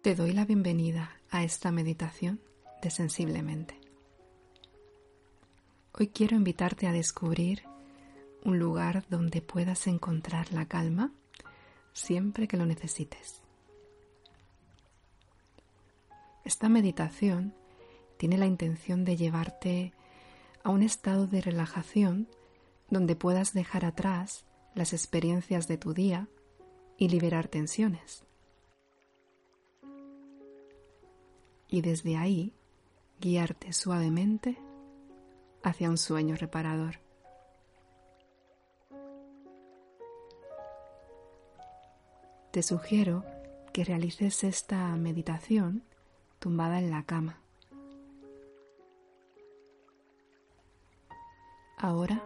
te doy la bienvenida a esta meditación de Sensiblemente. Hoy quiero invitarte a descubrir un lugar donde puedas encontrar la calma siempre que lo necesites. Esta meditación tiene la intención de llevarte a un estado de relajación donde puedas dejar atrás las experiencias de tu día y liberar tensiones. Y desde ahí guiarte suavemente hacia un sueño reparador. Te sugiero que realices esta meditación tumbada en la cama. Ahora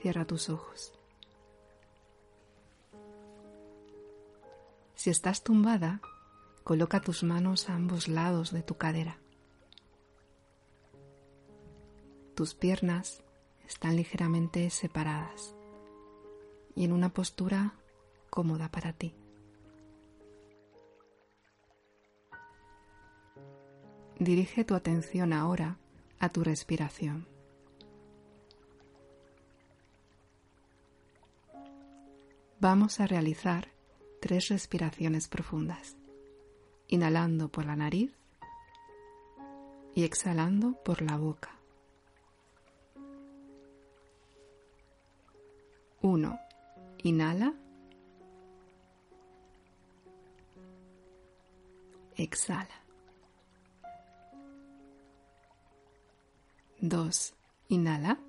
cierra tus ojos. Si estás tumbada, coloca tus manos a ambos lados de tu cadera. Tus piernas están ligeramente separadas y en una postura cómoda para ti. Dirige tu atención ahora a tu respiración. Vamos a realizar tres respiraciones profundas, inhalando por la nariz y exhalando por la boca. Uno, inhala, exhala. Dos, inhala,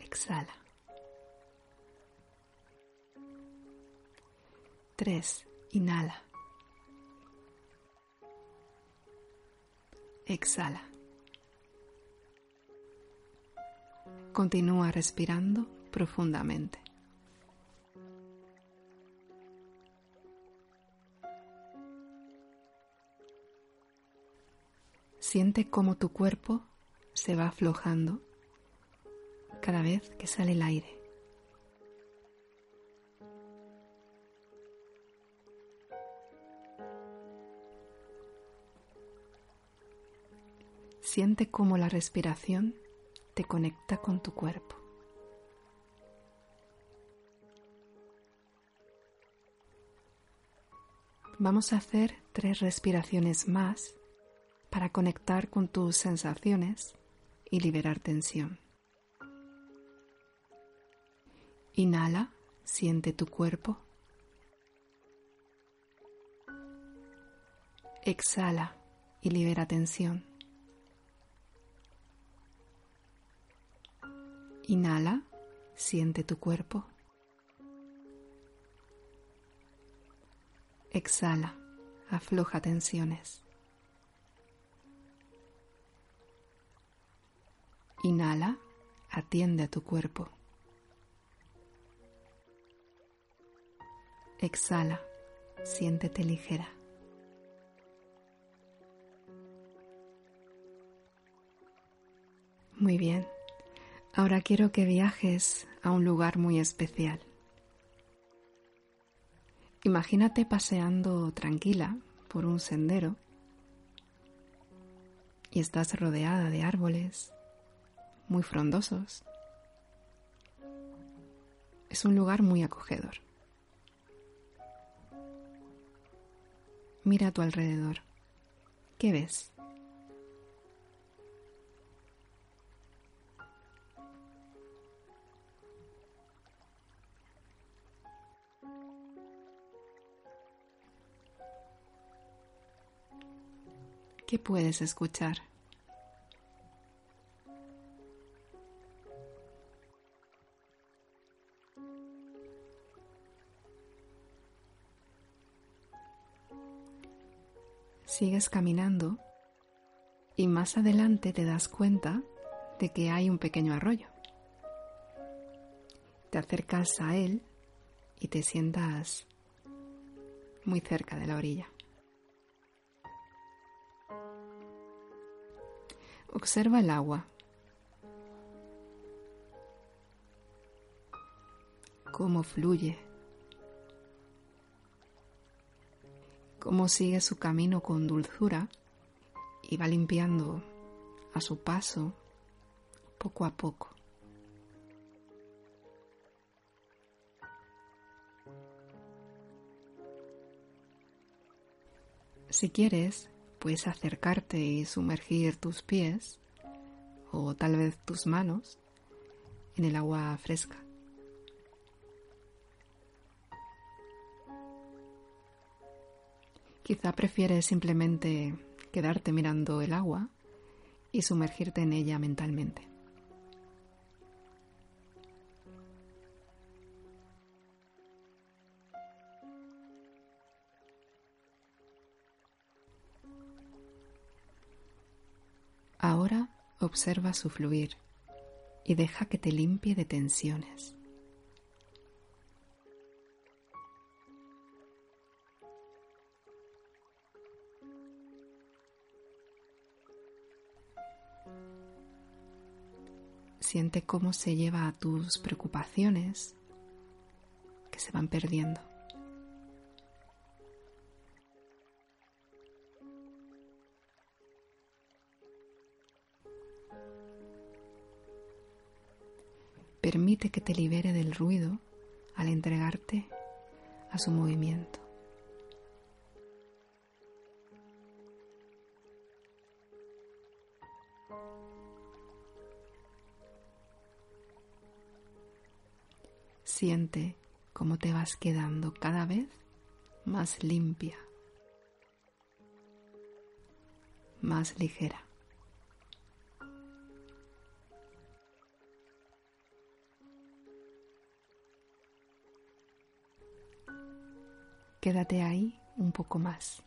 exhala. 3. Inhala. Exhala. Continúa respirando profundamente. Siente cómo tu cuerpo se va aflojando cada vez que sale el aire. Siente cómo la respiración te conecta con tu cuerpo. Vamos a hacer tres respiraciones más para conectar con tus sensaciones y liberar tensión. Inhala, siente tu cuerpo. Exhala y libera tensión. Inhala, siente tu cuerpo. Exhala, afloja tensiones. Inhala, atiende a tu cuerpo. Exhala, siéntete ligera. Muy bien. Ahora quiero que viajes a un lugar muy especial. Imagínate paseando tranquila por un sendero y estás rodeada de árboles muy frondosos. Es un lugar muy acogedor. Mira a tu alrededor. ¿Qué ves? que puedes escuchar. Sigues caminando y más adelante te das cuenta de que hay un pequeño arroyo. Te acercas a él y te sientas muy cerca de la orilla. Observa el agua. Cómo fluye. Cómo sigue su camino con dulzura y va limpiando a su paso poco a poco. Si quieres, puedes acercarte y sumergir tus pies o tal vez tus manos en el agua fresca. Quizá prefieres simplemente quedarte mirando el agua y sumergirte en ella mentalmente. Ahora observa su fluir y deja que te limpie de tensiones. Siente cómo se lleva a tus preocupaciones que se van perdiendo. Permite que te libere del ruido al entregarte a su movimiento. Siente cómo te vas quedando cada vez más limpia, más ligera. Quédate ahí un poco más.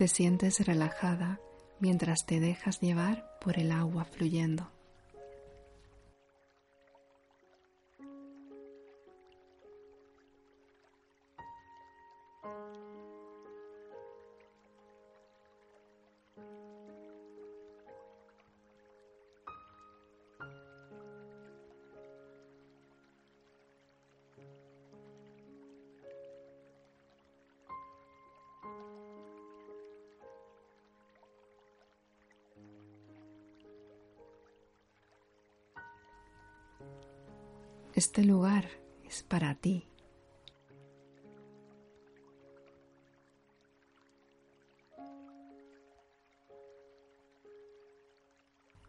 Te sientes relajada mientras te dejas llevar por el agua fluyendo. Este lugar es para ti.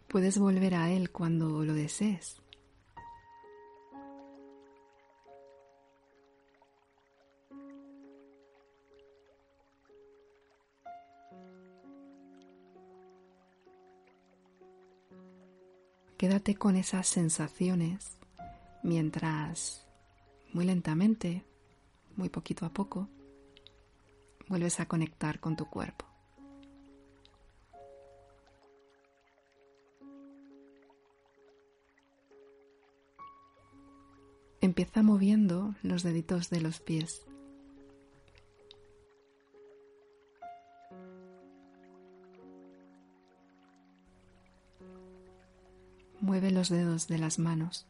Puedes volver a él cuando lo desees. Quédate con esas sensaciones mientras muy lentamente, muy poquito a poco, vuelves a conectar con tu cuerpo. Empieza moviendo los deditos de los pies. Mueve los dedos de las manos.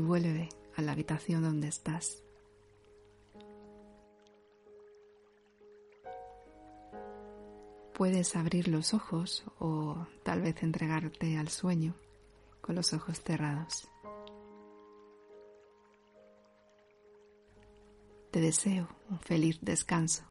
Vuelve a la habitación donde estás. Puedes abrir los ojos o tal vez entregarte al sueño con los ojos cerrados. Te deseo un feliz descanso.